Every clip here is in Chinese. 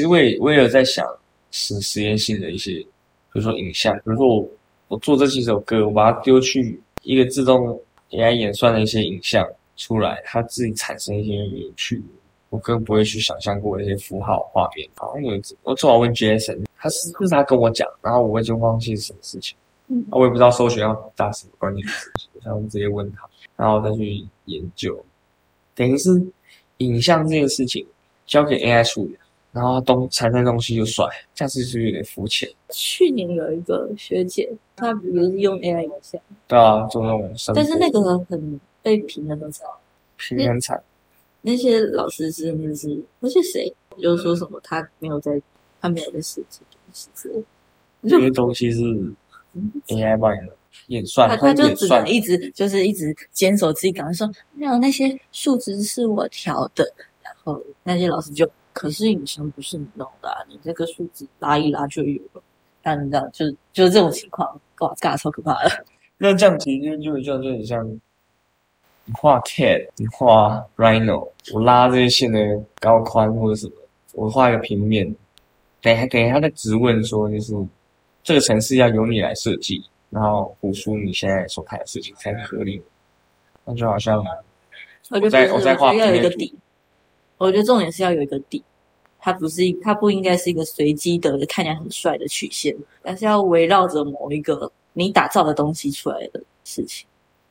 其实我也我也有在想实实验性的一些，比如说影像，比如说我我做这几首歌，我把它丢去一个自动 AI 演算的一些影像出来，它自己产生一些有趣，我更不会去想象过一些符号画面。好像有我正好问 Jason，他是就是他跟我讲，然后我已经忘记是什么事情，嗯我也不知道搜寻要打什么关键词，我想直接问他，然后再去研究，等于是影像这件事情交给 AI 处理，然后东产生东西就甩，这样子是有点肤浅？去年有一个学姐，她不是用 AI 影像，对啊，做那种但是那个很被评的很惨，平很惨，那些老师真的是，而且谁就说什么他没有在，他没有在设计东西之类，这些东西是 AI 帮你演算，他他就只能一直就是一直坚守自己岗位，说没有那些数值是我调的，然后那些老师就，可是影像不是你弄的、啊，你这个数字拉一拉就有了，但你知道就是就是这种情况，哇，尬超可怕的。那这样其实就就就很像你画 cat，你画 rhino，我拉这些线的高宽或者什么，我画一个平面，等下等下他在质问说，就是这个城市要由你来设计，然后补出你现在所看的事情才合理。那就好像我在我在画平面底。我觉得重点是要有一个底，它不是一，它不应该是一个随机的看起来很帅的曲线，而是要围绕着某一个你打造的东西出来的事情。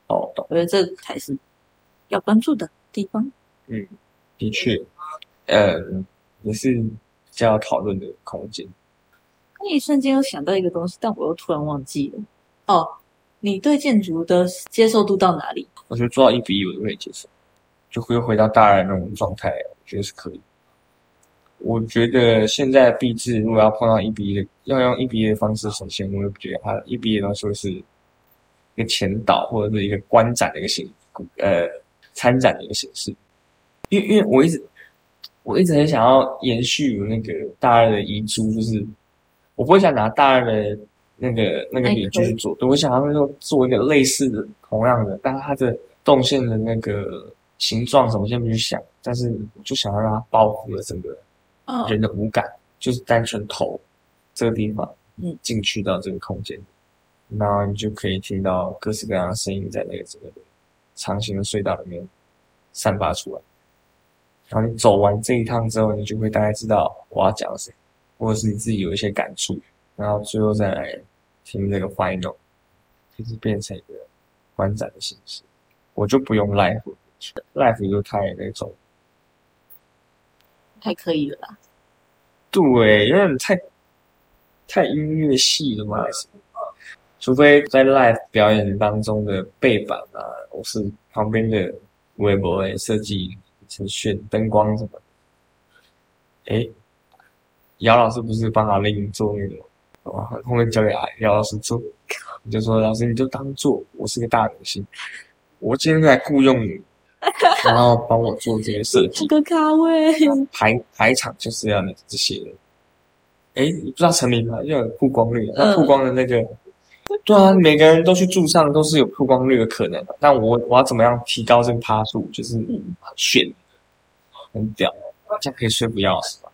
哦，懂，我觉得这才是要关注的地方。嗯的确，呃，也是比较讨论的空间。那一瞬间又想到一个东西，但我又突然忘记了。哦，你对建筑的接受度到哪里？我觉得做到一比一我都可以接受，就会回到大二那种状态，我觉得是可以。我觉得现在壁纸如果要碰到一比一的，要用一比一的方式呈现，我也不觉得它一比一的东西会是一个前导或者是一个观展的一个形，呃，参展的一个形式。因为因为我一直我一直很想要延续那个大二的遗珠，就是我不会想拿大二的那个那个笔继续做，对我想要做做一个类似的同样的，但是它的动线的那个形状什么先不去想，但是我就想要让它包覆了整个哦，人的五感，就是单纯头这个地方，嗯，进去到这个空间，然后你就可以听到各式各样的声音在那个整个长形的隧道里面散发出来。然后你走完这一趟之后，你就会大概知道我要讲什么，或者是你自己有一些感触，然后最后再来听这个 final，就是变成一个观展的形式。我就不用 live，live 就太那种太可以了啦。对，有点太太音乐系了嘛，除非在 live 表演当中的背板啊，我是旁边的微博诶设计程序、灯光什么的。诶，姚老师不是帮阿令做那个，哇，后面交给阿姚老师做，你 就说老师你就当做我是个大明星，我今天来雇佣你，然后帮我做这些设计这。个咖位，排排场就是要那这些的。哎，你不知道成名吗？要有曝光率，那曝光的那个，对啊，每个人都去驻唱都是有曝光率的可能的。但我我要怎么样提高这个趴数？就是很炫，很屌，这样可以说服姚老师吧？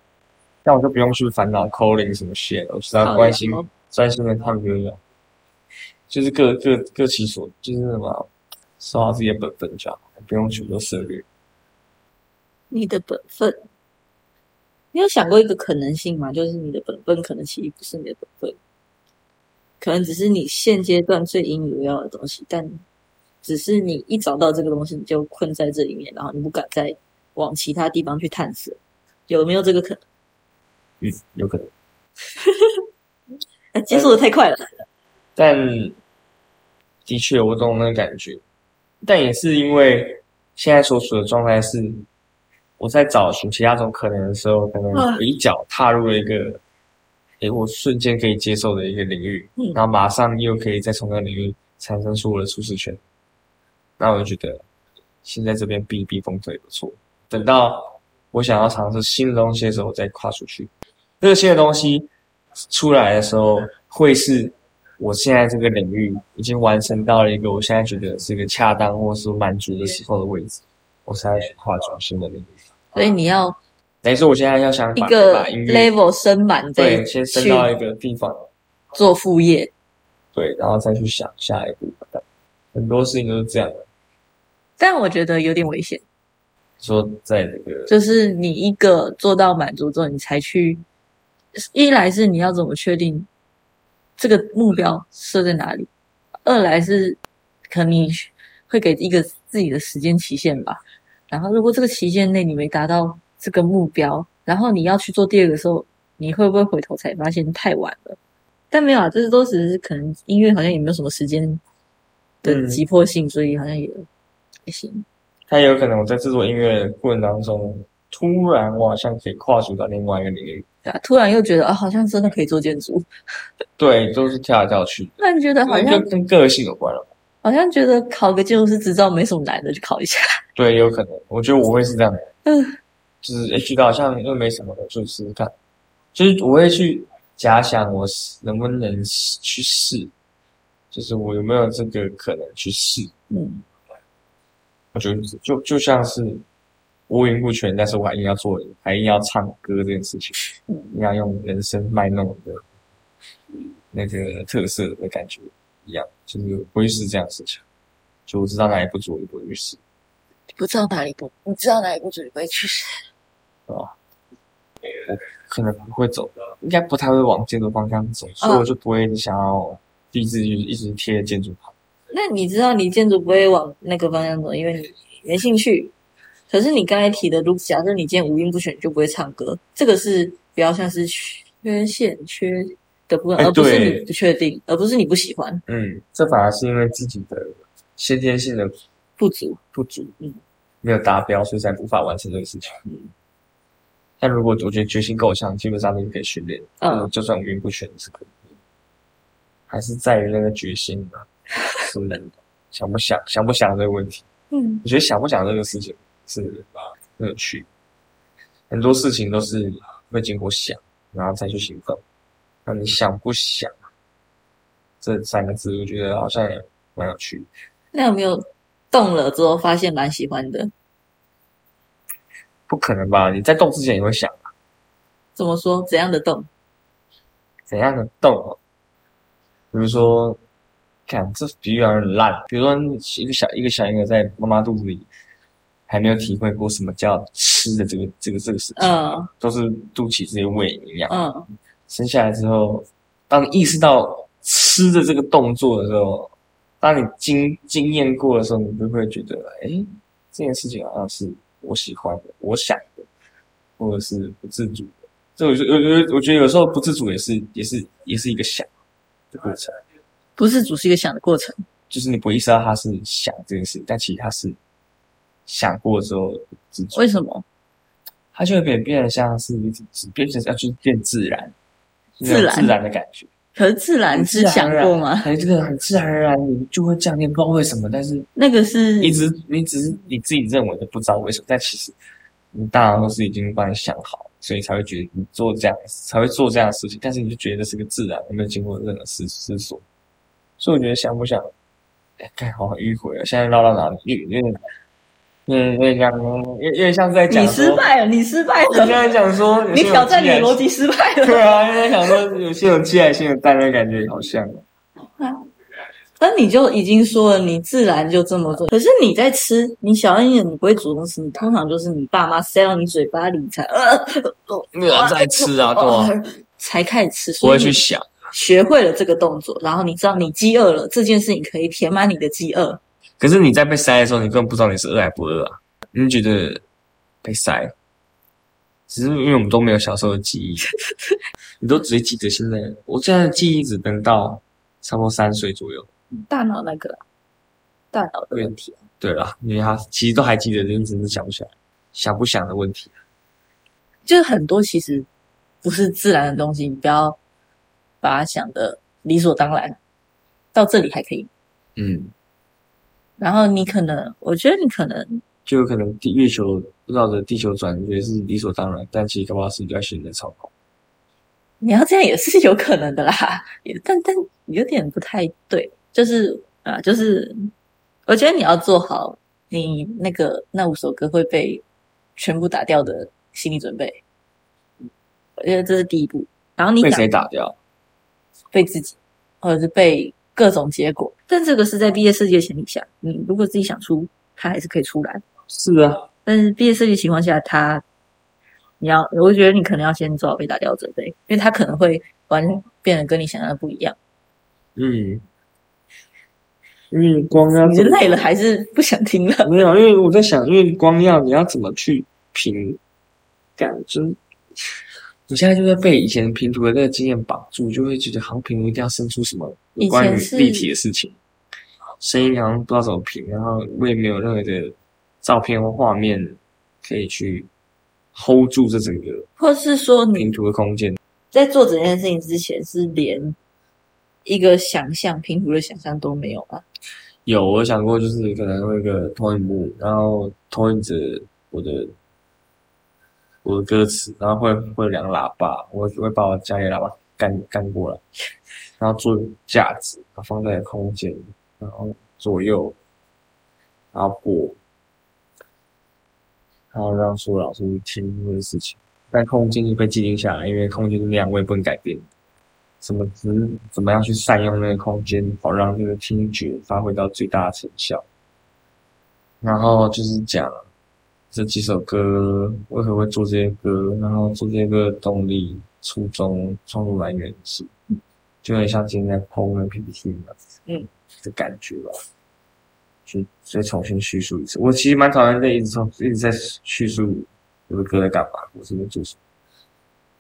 那我就不用去烦恼 calling 什么 shit，我只要关心好专心的唱歌就好，就是各各各其所，就是什么守好自己的本分就好，不用全部都涉猎。你的本分。你有想过一个可能性吗？就是你的本分可能其实不是你的本分，可能只是你现阶段最引以为傲的东西，但只是你一找到这个东西，你就困在这里面，然后你不敢再往其他地方去探索，有没有这个可能？嗯，有可能。呃接受的太快了，但的确，我懂那个感觉，但也是因为现在所处的状态是，我在找寻其他种可能的时候，可能啊我一脚踏入了一个，诶，我瞬间可以接受的一个领域，嗯然后马上又可以再从那个领域产生出我的舒适圈，那我就觉得现在这边避避风头也不错。等到我想要尝试新的东西的时候，我再跨出去。这个新的东西出来的时候，会是我现在这个领域已经完成到了一个我现在觉得是一个恰当或是满足的时候的位置，我才去跨出新的领域。所以你要等于说我现在要想把一个 level 升满，对先升到一个地方，做副业。对，然后再去想下一步。很多事情都是这样的，但我觉得有点危险，说在那个就是你一个做到满足之后，你才去。一来是你要怎么确定这个目标设在哪里，二来是可能你会给一个自己的时间期限吧。然后如果这个期限内你没达到这个目标，然后你要去做第二个的时候，你会不会回头才发现太晚了？但没有啊，这是都只是可能音乐好像也没有什么时间的嗯急迫性，所以好像也也行。他也有可能我在制作音乐的过程当中，突然我好像可以跨足到另外一个领域，对啊，突然又觉得啊，好像真的可以做建筑。对，都是跳来跳去，那你觉得好像跟个性有关了。好像觉得考个建筑师执照没什么难的，就考一下。对，有可能，我觉得我会是这样的，嗯 就是诶觉得好像又没什么的，就试试看。就是我会去假想我能不能去试，就是我有没有这个可能去试。嗯，我觉得就就像是五音不全，但是我还硬要做，还硬要唱歌这件事情，嗯硬要用人声卖弄的那个特色的感觉一样，就是不会是这样的事情。就我知道哪里不足，我就不会去试。不知道哪里不，你知道哪里不足，你不会去试。可能不会走，应该不太会往建筑方向走，所以我就不会想要一直就是一直贴建筑旁。那你知道你建筑不会往那个方向走，因为你没兴趣。可是你刚才提的，如果假设你今天五音不全，你就不会唱歌，这个是比较像是缺陷、缺的部分，哎而不是你不确定，而不是你不喜欢、嗯，这反而是因为自己的先天性的不足。不足，嗯，没有达标，所以才无法完成这个事情。嗯，但如果我觉得决心够强，基本上你可以训练，嗯。就算五音不全是可以，还是在于那个决心啊，是想不想想不想这个问题。嗯。我觉得想不想这个事情是吧？乐趣，很多事情都是会经过想，然后再去行动。那你想不想这三个字，我觉得好像也蛮有趣。那有没有动了之后发现蛮喜欢的？不可能吧？你在动之前也会想怎么说？怎样的动？怎样的动哦？比如说，看这比喻有点烂。比如说，一个小一个小婴儿在妈妈肚子里还没有体会过什么叫吃的这个这个这个事情，嗯都是肚脐直接喂营养。嗯生下来之后，当你意识到吃的这个动作的时候，当你经经验过的时候，你就会觉得，哎，这件事情好像是我喜欢的，我想的，或者是不自主的。这我觉得，有有，我觉得有时候不自主也是也是也是一个想的过程，不自主是一个想的过程。就是你不会意识到他是想这件事，但其实他是想过之后自主，为什么？它就会变变得像是变成要去变自然，自然自然的感觉。可是自然是想过吗？哎，这个很自然而然，你就会这样，你不知道为什么，但是那个是你只你只是你自己认为的，不知道为什么，但其实你大脑都是已经帮你想好，所以才会觉得你做这样才会做这样的事情，但是你就觉得是个自然，没有经过任何思思索，所以我觉得想不想，哎，看好迂回了，现在绕到哪里？有有点，有点有点像，有有点像是在讲你说失败了，你失败了现在了，讲说，有你挑战你的逻辑失败了。对啊，因为想说有些有鸡来先有蛋的感觉好像。那你就已经说了，你自然就这么做。可是你在吃，你小一点，你不会主动吃，你通常就是你爸妈塞到你嘴巴里才呃，没有在吃啊，对吧？才开始吃。不会去想，学会了这个动作，然后你知道你饥饿了，这件事情可以填满你的饥饿。可是你在被塞的时候，你根本不知道你是饿还不饿啊，你就觉得被塞。只是因为我们都没有小时候的记忆，你都只会记得现在。我现在的记忆只能到差不多三岁左右。大脑那个大脑的问题，对了，因为他其实都还记得，但只是想不起来，想不想的问题。就是很多其实不是自然的东西，你不要把它想的理所当然。到这里还可以，嗯，然后你可能，我觉得你可能就有可能地月球绕着地球转，觉得是理所当然，但其实搞不好是在选择操控。你要这样也是有可能的啦，也但但有点不太对，就是啊，就是我觉得你要做好你那个那五首歌会被全部打掉的心理准备。我觉得这是第一步。然后你被谁打掉？被自己，或者是被各种结果。但这个是在毕业设计的前提下，你如果自己想出，它还是可以出来。是啊，但是毕业设计情况下，它你要，我觉得你可能要先做好被打掉的准备，因为它可能会完全变得跟你想象的不一样。嗯，因为光要你累了还是不想听了？没有，因为我在想，因为光要你要怎么去评感，就是你现在就会被以前拼图的那个经验绑住，就会觉得好像拼图一定要生出什么有关于立体的事情，声音好像不知道怎么评，然后我也没有任何的照片或画面可以去 hold 住这整个或是说你拼图的空间。在做整件事情之前，是连一个想象拼图的想象都没有吗？有，我想过，就是可能会一个投影幕，然后投影着我的我的歌词，然后会会有两个喇叭，我会把我家里喇叭干干过来，然后做架子，然后放在空间，然后左右，然后播，然后让所有老师听这个事情，但空间就被既定下来，因为空间是那样，我也不能改变。怎么只怎么样去善用那个空间，好让这个听觉发挥到最大的成效。然后就是讲这几首歌为何会做这些歌，然后做这些歌的动力、初衷、创作来源是，就很像今天在剖那 PPT 嘛，嗯，的感觉吧。就再重新叙述一次。我其实蛮讨厌这一直从一直在叙述我的歌在干嘛，我是在做什么。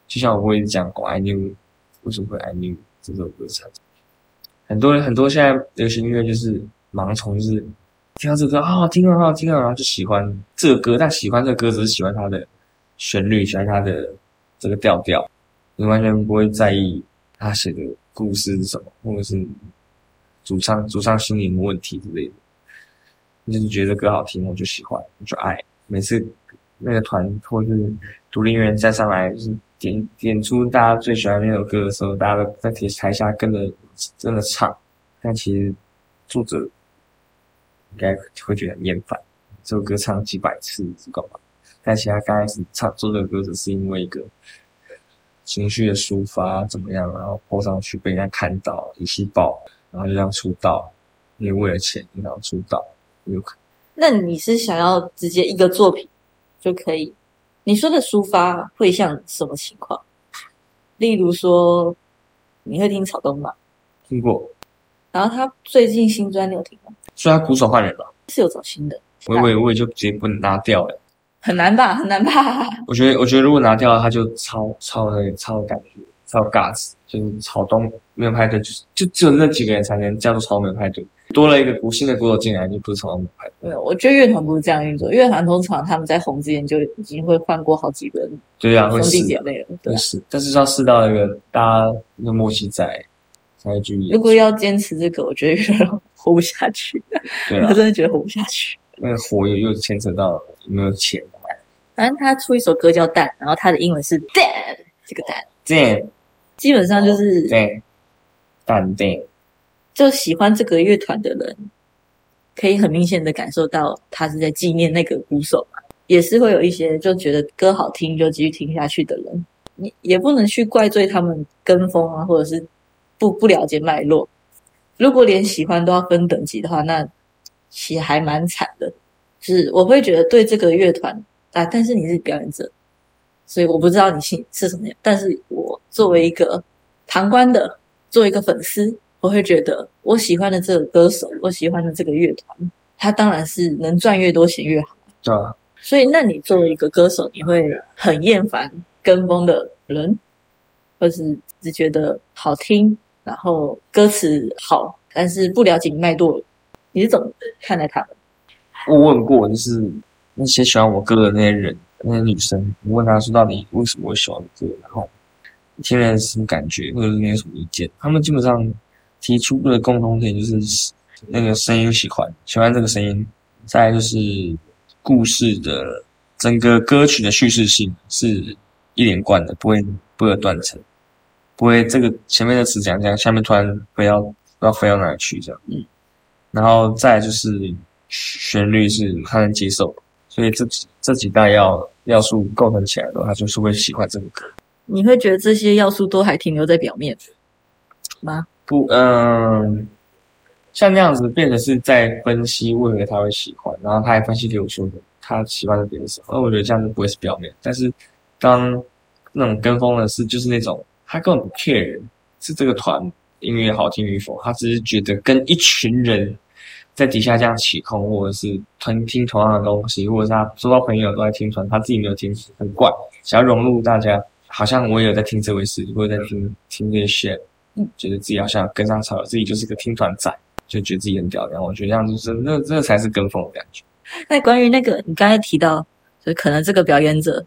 就像我会一直讲过 I knew 为什么会 I knew 这首歌产生。很多人很多现在流行音乐就是盲从，就是听到这歌好好听啊，好听啊，然后就喜欢这个歌，但喜欢这个歌只是喜欢它的旋律，喜欢它的这个调调，你完全不会在意他写的故事是什么，或者是主唱主唱心灵问题之类的。你就是觉得歌好听，我就喜欢，我就爱。每次那个团或是独立音乐人站上来，就是点点出大家最喜欢那首歌的时候，大家都在台台下跟着真的唱，但其实作者应该会觉得很厌烦，这首歌唱几百次知道吗？但其实他刚开始唱做这个歌只是因为一个情绪的抒发怎么样，然后播上去被人家看到，一气爆，然后就这样出道，因为为了钱然后出道，有可那你是想要直接一个作品就可以？你说的抒发会像什么情况？例如说，你会听草东吗？听过，然后他最近新专你有听吗？所以他鼓手换人了，是有找新的，我以为我也就直接不拿掉了。很难吧？很难吧？我觉得，我觉得如果拿掉了，他就超超那个超感觉，超尬子，就是草东没有派对，就是就只有那几个人才能叫做草东没有派对，多了一个鼓新的鼓手进来，就不是草东没有派对。没有，我觉得乐团不是这样运作。乐团通常他们在红之前就已经会换过好几轮对啊，会兄死弟姐妹了，对啊。会死，但是要试到一个大家的默契在，才会继续演如。果要坚持这个，我觉得乐团活不下去。对啊我，真的觉得活不下去。那个火又又牵扯到有没有钱。反正他出一首歌叫《蛋》，然后他的英文是 “dad”，这个蛋对基本上就是对，淡定，就喜欢这个乐团的人，可以很明显的感受到他是在纪念那个鼓手嘛。也是会有一些就觉得歌好听就继续听下去的人，你也不能去怪罪他们跟风啊，或者是不不了解脉络。如果连喜欢都要分等级的话，那其实还蛮惨的。就是我会觉得对这个乐团啊，但是你是表演者，所以我不知道你心是什么样。但是我作为一个旁观的，作为一个粉丝，我会觉得我喜欢的这个歌手，我喜欢的这个乐团，他当然是能赚越多钱越好。对吧？所以，那你作为一个歌手，你会很厌烦跟风的人，或是只觉得好听，然后歌词好，但是不了解脉络，你是怎么看待他们？我问过，就是那些喜欢我歌的那些人，那些女生，我问她说到底为什么会喜欢歌，然后你听了什么感觉，或者是你有什么意见？他们基本上提出的共同点就是那个声音喜欢，喜欢这个声音，再就是故事的整个歌曲的叙事性是一连贯的，不会不会断层，不会这个前面的词讲讲，下面突然飞到不知道飞到哪里去这样。嗯，然后再来就是旋律是他能接受，所以这几这几大要要素构成起来的话，他就是会喜欢这个歌。你会觉得这些要素都还停留在表面吗？不，嗯，像那样子变成是在分析为何他会喜欢，然后他还分析给我说他喜欢的点是什么，那我觉得这样子不会是表面。但是当那种跟风的是，就是那种他根本不 care 是这个团音乐好听与否，他只是觉得跟一群人在底下这样起哄，或者是同听同样的东西，或者是他周遭朋友都在听团，他自己没有听，很怪，想要融入大家，好像我也有在听这回事，我有在听听这些，嗯，觉得自己好像跟上潮流，自己就是个听团仔，就觉得自己很屌。然后我觉得这样就是那这才是跟风的感觉。那关于那个你刚才提到，就可能这个表演者。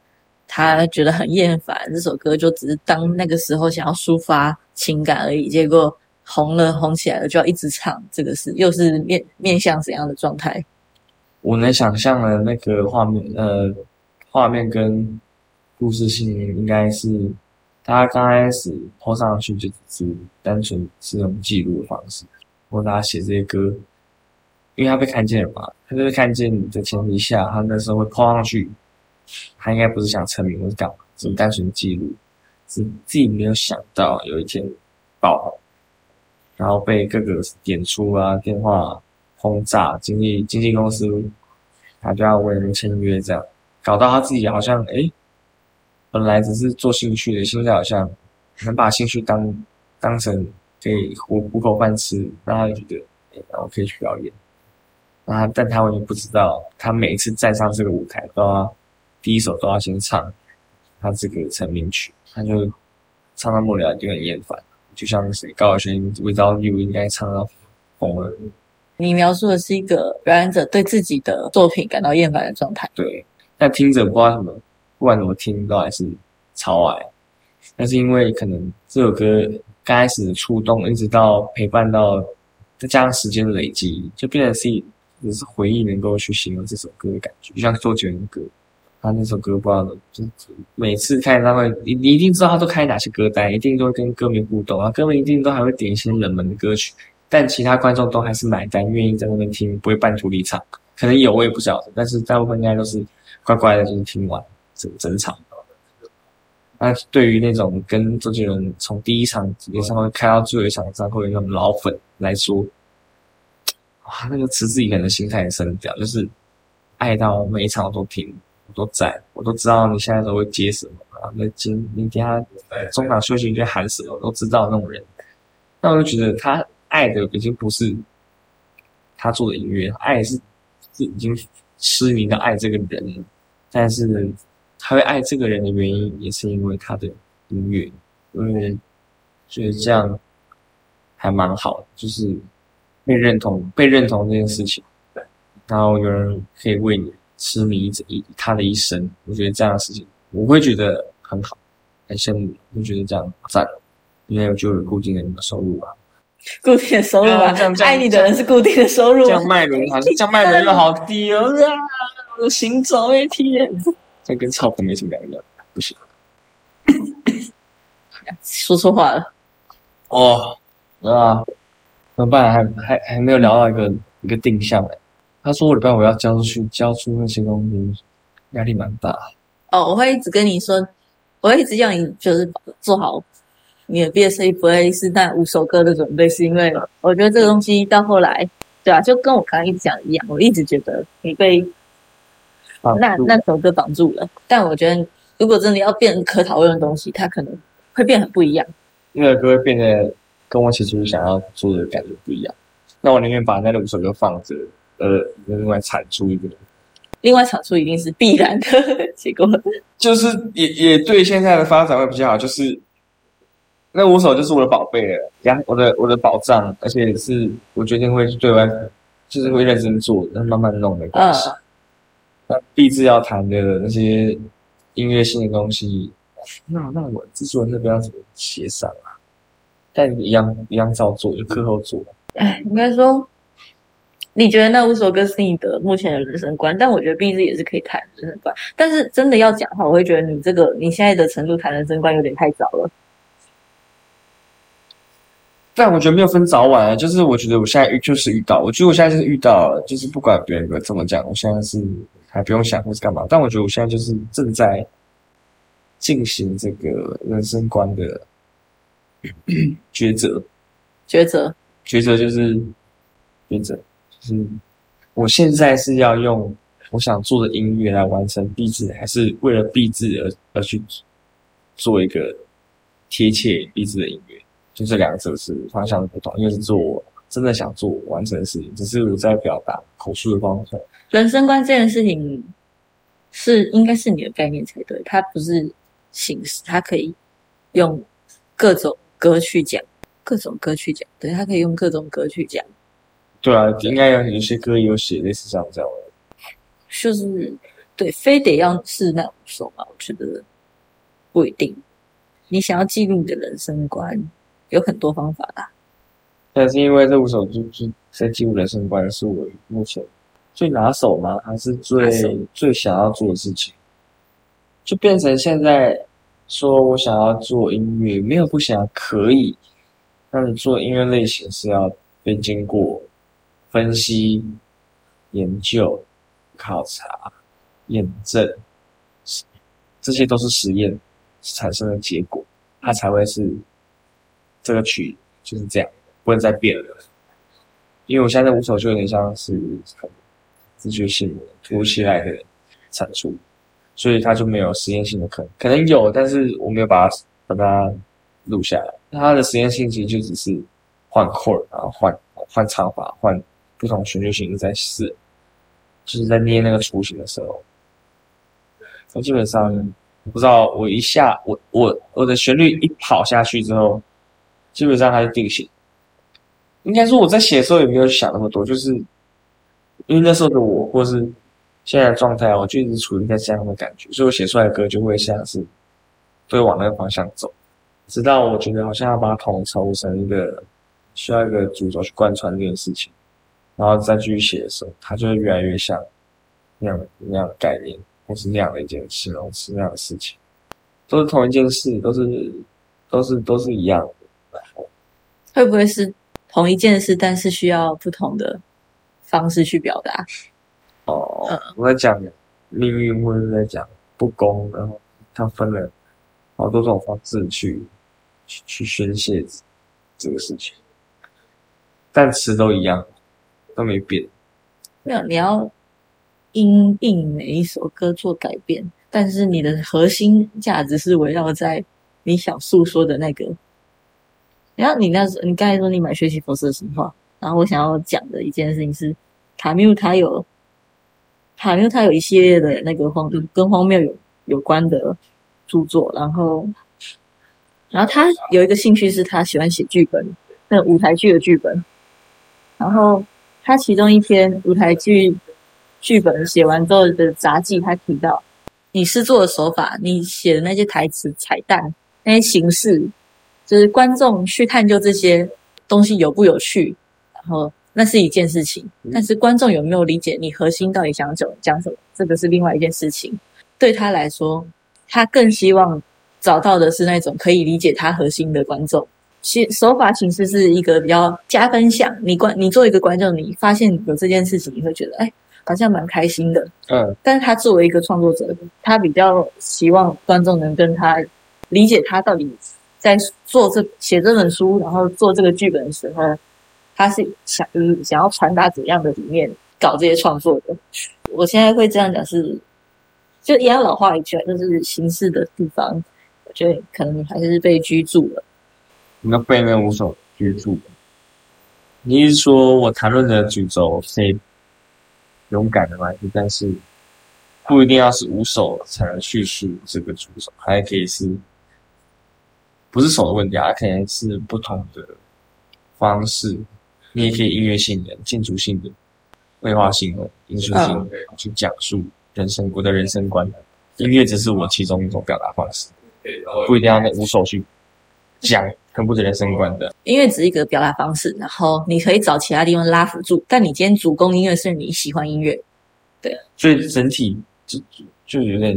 他觉得很厌烦这首歌，就只是当那个时候想要抒发情感而已。结果红了，红起来了，就要一直唱。这个是又是面面向怎样的状态？我能想象的那个画面，呃，画面跟故事性应该是他刚开始拖上去就只是单纯是用记录的方式，或者他写这些歌，因为他被看见了嘛，他就是看见你的前提下，他那时候会抛上去。他应该不是想成名或是干嘛，只是单纯记录，是自己没有想到有一天爆红，然后被各个演出啊、电话轰炸，经纪经纪公司他就要为人签约，这样搞到他自己好像哎，本来只是做兴趣的，现在好像能把兴趣当当成可以糊糊口饭吃，让他觉得哎，然后可以去表演，啊，但他完全不知道，他每一次站上这个舞台都要。第一首都要先唱他这个成名曲，他就唱到末了就很厌烦，就像谁高晓轩《Without You》应该唱到疯了。你描述的是一个表演者对自己的作品感到厌烦的状态。对，但听着不知道什么，不管怎么听都还是超爱。但是因为可能这首歌刚开始的触动，一直到陪伴到再加上时间的累积，就变成是只是回忆能够去形容这首歌的感觉，就像周杰伦的歌。他那首歌不知道，就每次开演唱会，你你一定知道他都开哪些歌单，一定都会跟歌迷互动啊，歌迷一定都还会点一些冷门的歌曲，但其他观众都还是买单，愿意在那边听，不会半途离场。可能有我也不晓得，但是大部分应该都是乖乖的，就是听完整整场。那对于那种跟周杰伦从第一场演唱会开到最后一场演唱会那种老粉来说，哇，那个持之以恒的心态也是很屌，就是爱到每一场都听。我都在，我都知道你现在都会接什么啊？那今明天他中场休息就喊什么，我都知道那种人。那我就觉得他爱的已经不是他做的音乐，爱是是已经痴迷的爱这个人。但是他会爱这个人的原因，也是因为他的音乐，因为觉得这样还蛮好的，就是被认同，被认同这件事情。然后有人可以为你。痴迷一他的一生，我觉得这样的事情，我会觉得很好，很羡慕，会觉得这样赞，因为我就有固定的收入吧，固定的收入啊，爱你的人是固定的收入，这样卖轮好像这样卖轮又好低哦，我的心脏一天，这跟草粉没什么两样，不行，说错话了，哦，啊，怎么办？还还还没有聊到一个一个定向哎。他说：“我礼拜五要交出去，交出那些东西，压力蛮大。”哦，我会一直跟你说，我会一直叫你就是做好你的毕业设计，不会是那五首歌的准备，是因为我觉得这个东西到后来，对啊，就跟我刚刚一直讲一样，我一直觉得你被那那首歌绑住了。但我觉得，如果真的要变可讨论的东西，它可能会变很不一样。那个歌会变得跟我起初想要做的感觉不一样。那我宁愿把那五首歌放着。呃，另外产出一个，另外产出一定是必然的 结果，就是也也对现在的发展会比较好，就是那五首就是我的宝贝了，呀，我的我的宝藏，而且是我决定会对外，就是会认真做，慢慢弄的关系。那必志要谈的那些音乐性的东西，那那我制作人那边要怎么协商啊？但一样一样照做，就课后做。哎，应该说。你觉得那五首歌是你的目前的人生观，但我觉得毕竟也是可以谈人生观。但是真的要讲的话，我会觉得你这个你现在的程度谈人生观有点太早了。但我觉得没有分早晚啊，就是我觉得我现在遇就是遇到，我觉得我现在就是遇到了，就是不管别人怎么讲，我现在是还不用想或是干嘛。但我觉得我现在就是正在进行这个人生观的抉择。抉择，抉择就是抉择，就是我现在是要用我想做的音乐来完成壁纸，还是为了壁纸而而去做一个贴切壁纸的音乐？就这两者是方向的不同，因为是做我真的想做完成的事情，只是我在表达口述的方式。人生观这件事情是应该是你的概念才对，它不是形式，它可以用各种歌去讲，各种歌去讲，对，它可以用各种歌去讲，对啊，应该有有些歌有写类似像这样的。就是对，非得要是那五首嘛？我觉得不一定。你想要记录你的人生观，有很多方法啦。但是因为这五首就是在记录人生观，是我目前最拿手吗？还是最最想要做的事情？就变成现在说我想要做音乐，没有不想，可以。但是做音乐类型是要被经过分析、研究。考察、验证，这些都是实验产生的结果，它才会是这个曲就是这样，不能再变了。因为我现在五首就有点像是很自觉性的突如其来的产出，所以它就没有实验性的可能，可能有，但是我没有把它把它录下来。它的实验性其实就只是换和尔然后换换唱法，换不同旋律形式在试。就是在捏那个雏形的时候，我基本上我不知道，我一下我我我的旋律一跑下去之后，基本上它就定型。应该说我在写的时候也没有想那么多，就是因为那时候的我，或是现在的状态，我就一直处于在这样的感觉，所以我写出来的歌就会像是会往那个方向走，直到我觉得好像要把它统筹成一个需要一个主轴去贯穿这件事情。然后再继续写的时候，它就会越来越像那样那样的概念，或是那样的一件形容词那样的事情，都是同一件事，都是都是都是一样的。会不会是同一件事，但是需要不同的方式去表达？哦，我在讲命运，或者在讲不公，然后它分了好多种方式去去去宣泄这个事情，但词都一样。都没变，没有。你要因应每一首歌做改变，但是你的核心价值是围绕在你想诉说的那个。然后你那时，你刚才说你买学习佛斯的神话，然后我想要讲的一件事情是，卡缪他有卡缪他有一系列的那个荒跟荒谬有有关的著作，然后然后他有一个兴趣是他喜欢写剧本，那舞台剧的剧本，然后。他其中一篇舞台剧剧本写完之后的杂记，他提到你诗作的手法，你写的那些台词彩蛋，那些形式，就是观众去探究这些东西有不有趣，然后那是一件事情。但是观众有没有理解你核心到底想讲讲什么，这个是另外一件事情。对他来说，他更希望找到的是那种可以理解他核心的观众。其手法形式是一个比较加分项。你观，你做一个观众，你发现有这件事情，你会觉得哎，好像蛮开心的。嗯。但是他作为一个创作者，他比较希望观众能跟他理解他到底在做这写这本书，然后做这个剧本的时候，他是想就是想要传达怎样的理念搞这些创作的。我现在会这样讲是，就一样老话一句，就是形式的地方，我觉得可能还是被居住了。你要被那五首居住。你是说我谈论的主轴是勇敢的吗？但是不一定要是五首才能叙述这个主轴，还可以是不是手的问题啊？可能是不同的方式。你也可以音乐性的、建筑性的、绘画性的、艺术性的去讲述人生我的人生观。音乐只是我其中一种表达方式，不一定要那五首去讲。全部是人生观的。音乐只是一个表达方式，然后你可以找其他地方拉辅助，但你今天主攻音乐是你喜欢音乐，对，所以整体就就有点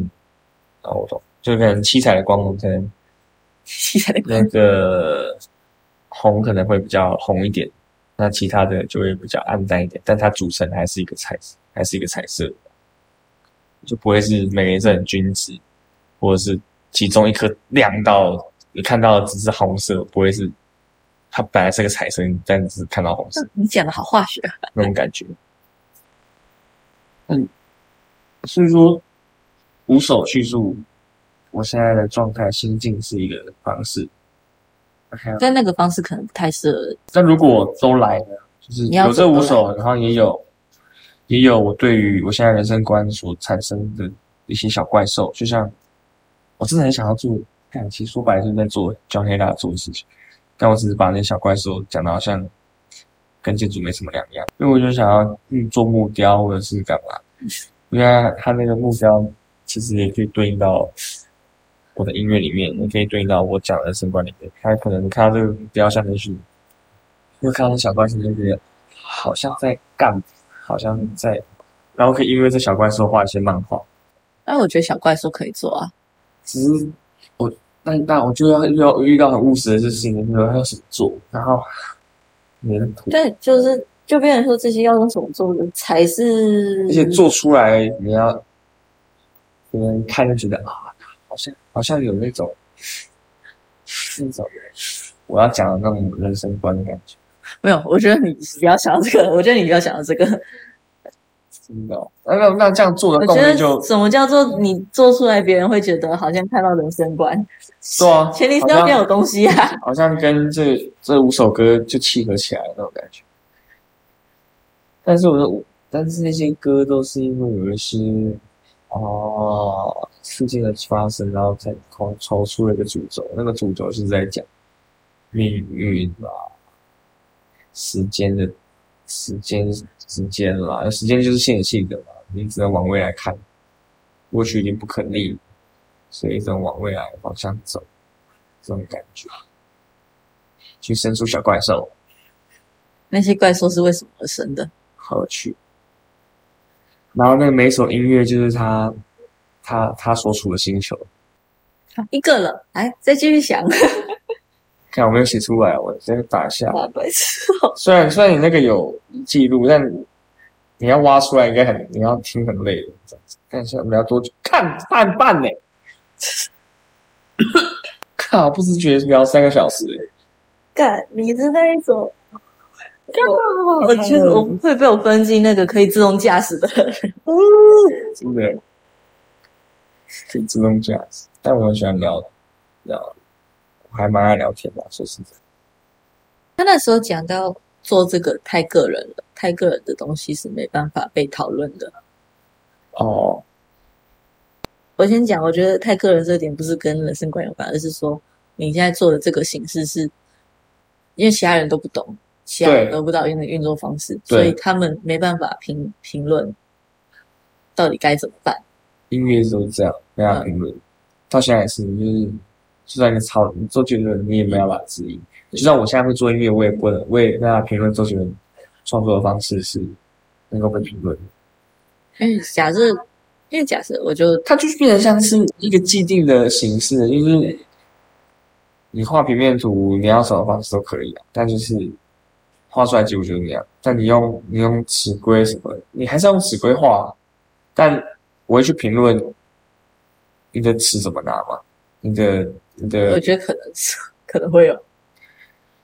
啊，我懂，就可能七彩的光可能 七彩的那个红可能会比较红一点，那其他的就会比较暗淡一点，但它组成还是一个彩，还是一个彩色，就不会是每个颜色很均值，或者是其中一颗亮到你看到的只是红色，不会是它本来是个彩色，但只是看到红色你讲的好化学啊，那种感觉。嗯，所以说五手叙述我现在的状态心境是一个方式。但那个方式可能不太适合。但如果都来了，就是有这五首，然后也有也有我对于我现在人生观所产生的一些小怪兽，就像我真的很想要做，看其实说白了就是在做 a d a 做的事情，但我只是把那些小怪兽讲的好像跟建筑没什么两样，因为我就想要嗯做木雕或者是干嘛，因为它它那个木雕其实也可以对应到。我的音乐里面，也可以对应到我讲的人生观里面。它可能看到这个雕像的是，会看到小怪兽就觉得好像在干，好像在，然后可以因为这小怪兽画一些漫画。但我觉得小怪兽可以做啊，只是我，那那我就要遇到遇到很务实的事情，就是要怎么做，然后粘土，对，就是就变成说这些要用什么做的才是，而且做出来你要，别人看就觉得啊，好像好像有那种那种我要讲的那种人生观的感觉。没有。我觉得你不要想到这个，我觉得你不要想到这个。真的哦、那那那这样做的动力就什么叫做你做出来，别人会觉得好像看到人生观，对啊，前提是要先有东西啊。好像跟这这五首歌就契合起来那种感觉。但是我的，但是那些歌都是因为有一些哦事件的发生，然后才抽抽出了一个主轴。那个主轴是在讲命运啊、时间的时间时间啦，时间就是线性的嘛，你只能往未来看，过去已经不可逆，所以只能往未来方向走，这种感觉。去生出小怪兽，那些怪兽是为什么而生的？好有趣。然后那个每首音乐就是他他他所处的星球。好一个了，来再继续想。看我没有写出来，我再打一下。打，白痴哦！虽然虽然你那个有记录，但你要挖出来应该很你要听很累的。这样子看一下我们要多久？看半半呢。靠，不知觉聊三个小时欸干，你是那一种。我我觉得我会被我分进那个可以自动驾驶的人。真的可以自动驾驶，但我很喜欢聊聊，我还蛮爱聊天的，说实在。他那时候讲到做这个太个人了，太个人的东西是没办法被讨论的。哦，我先讲，我觉得太个人这点不是跟人生观有关，而是说你现在做的这个形式是，因为其他人都不懂，其他人对都不知道运的运作方式，所以他们没办法评评论到底该怎么办。音乐都是这样，没办法评论。到现在也是，就是就算你抄，你周杰伦，你也没办法质疑。就算我现在会做音乐，我也不能，我也没办法评论周杰伦创作的方式是能够被评论的。因为假设，因为假设，我就它就是变得像是一个既定的形式，就是你画平面图，你要什么方式都可以啊，但就是画出来结果就是那样。但你用你用尺规什么，你还是要用尺规画啊，但我会去评论你的尺怎么拿嘛，你的你我，觉得可能是可能会有，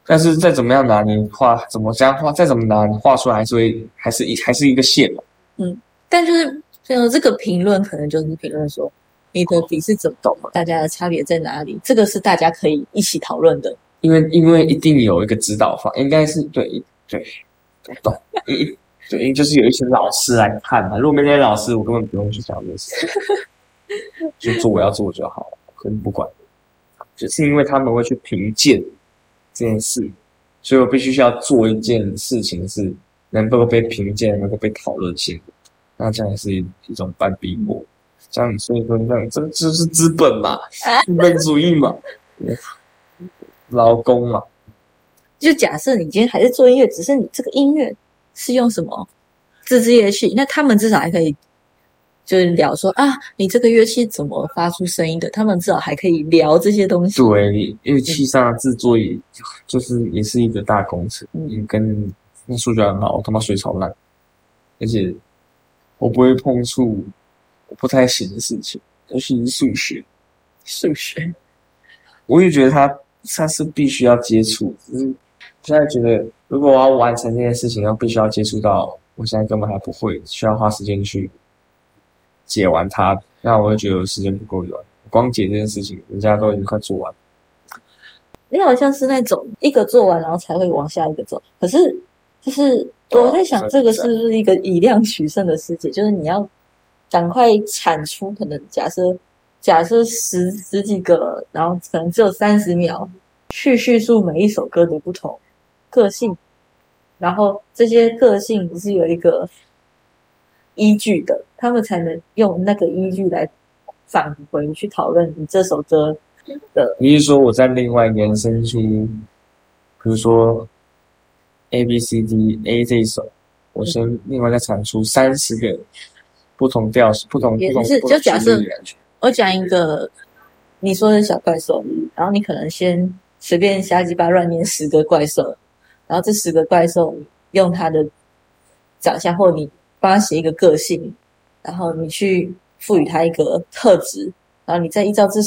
但是再怎么样拿，你画怎么这样画，再怎么拿，你画出来还是会还是一还是一个线嘛。嗯但就是就这个评论可能就是评论说你的笔是怎么懂，大家的差别在哪里，这个是大家可以一起讨论的。因为因为一定有一个指导方，应该是对对，我懂，一对，就是有一些老师来看嘛。如果没那些老师，我根本不用去讲这些事，就做我要做就好了，可能不管。就是因为他们会去评鉴这件事，所以我必须需要做一件事情是能够被评鉴、能够被讨论性的。那这样也是一一种半逼迫。这样，所以说这样，这这就是资本嘛，资本主义嘛，劳工嘛。就假设你今天还是做音乐，只是你这个音乐是用什么自制乐器，那他们至少还可以就是聊说啊，你这个乐器怎么发出声音的？他们至少还可以聊这些东西。对，乐器上的制作也就是也是一个大工程，嗯也跟那数学很好，我他妈水超烂，而且我不会碰触我不太行的事情，尤其是数学，数学。我也觉得他他是必须要接触，只是现在觉得如果我要完成这件事情，要必须要接触到，我现在根本还不会，需要花时间去解完它，那我会觉得时间不够用。光解这件事情，人家都已经快做完。你好像是那种一个做完，然后才会往下一个走。可是，就是我在想，这个是不是一个以量取胜的世界？就是你要赶快产出，可能假设假设十十几个，然后可能只有三十秒去叙述每一首歌的不同个性，然后这些个性不是有一个依据的，他们才能用那个依据来返回去讨论你这首歌的。你是说我在另外延伸出，比如说 A B C D A 这一首，我先另外再产出三十个不同调式不同不同是就假设我讲一个你说的小怪兽，然后你可能先随便瞎鸡巴乱念十个怪兽，然后这十个怪兽用它的长相，或你帮他写一个个性，然后你去赋予它一个特质，然后你再依照这。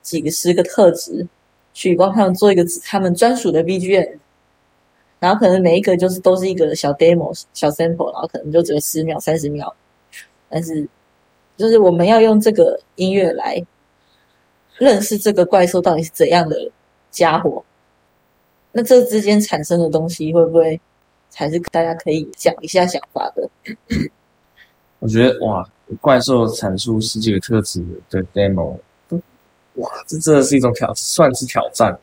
几个十个特质，去帮他们做一个他们专属的 BGM，然后可能每一个就是都是一个小 demo、小 sample，然后可能就只有十秒、三十秒，但是就是我们要用这个音乐来认识这个怪兽到底是怎样的家伙，那这之间产生的东西会不会才是大家可以讲一下想法的？我觉得哇，怪兽产出十几个特质的 demo。哇，这真的是一种挑，算是挑战。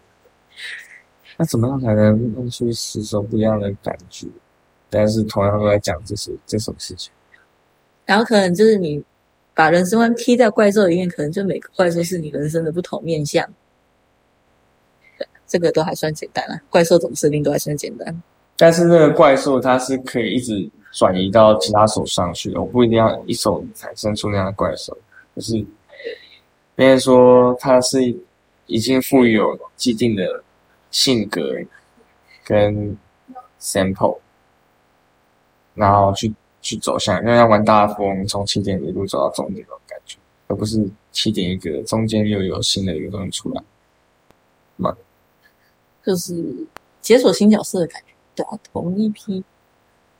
那怎么样才能弄出十首不一样的感觉？但是同样都在讲这些这种事情。然后可能就是你把人生观踢在怪兽里面，可能就每个怪兽是你人生的不同面相。对，这个都还算简单了。怪兽怎么设定都还算简单。但是那个怪兽它是可以一直转移到其他手上去的，我不一定要一手产生出那样的怪兽，就是。别人说他是已经富有既定的性格跟 sample，然后去去走向，因为要玩大富翁，从起点一路走到终点那种感觉，而不是起点一个中间又有新的一个东西出来，嘛，就是解锁新角色的感觉，对啊，同一批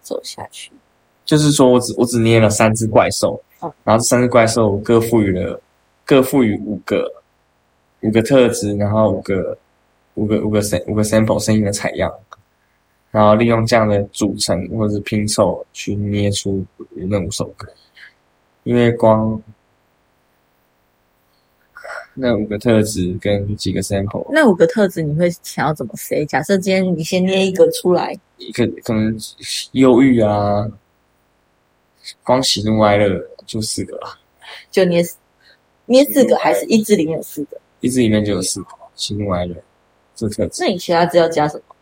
走下去，就是说我只我只捏了三只怪兽，然后这三只怪兽各赋予了。各赋予五个五个特质，然后五个五个五个 sam 五个 sample 声音的采样，然后利用这样的组成或者是拼凑去捏出那五首歌。因为光那五个特质跟几个 sample，那五个特质你会想要怎么塞？假设今天你先捏一个出来，一个可能忧郁啊，光喜怒哀乐就四个了，就捏。捏四个还是一只里面有四个？一只里面就有四个，喜怒哀乐这特质。那你其他字要加什么？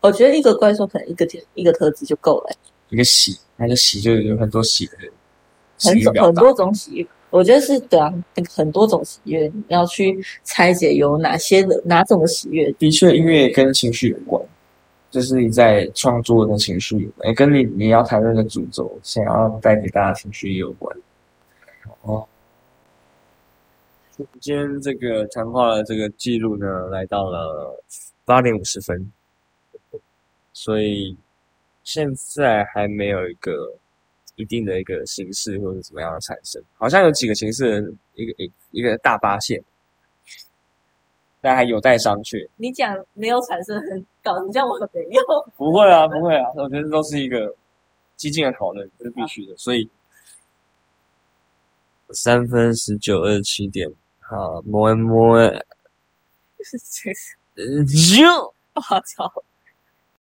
我觉得一个怪兽可能一个一个特质就够了。一个喜，那个喜就有很多喜的，很很多种喜悦。我觉得是对啊，很多种喜悦，你要去拆解有哪些的哪种的喜悦。的确，音乐跟情绪有关，就是你在创作的情绪有关，跟你你要谈论的主轴想要带给大家情绪有关。哦。今天这个谈话的这个记录呢，来到了八点五十分，所以现在还没有一个一定的一个形式或者怎么样的产生，好像有几个形式，一个一一个大发现，但还有待商榷。你讲没有产生，很搞，你叫我没有？不会啊，不会啊，我觉得都是一个激进的讨论，这是必须的。所以三分十九二十七点。好，摸一摸？就我操！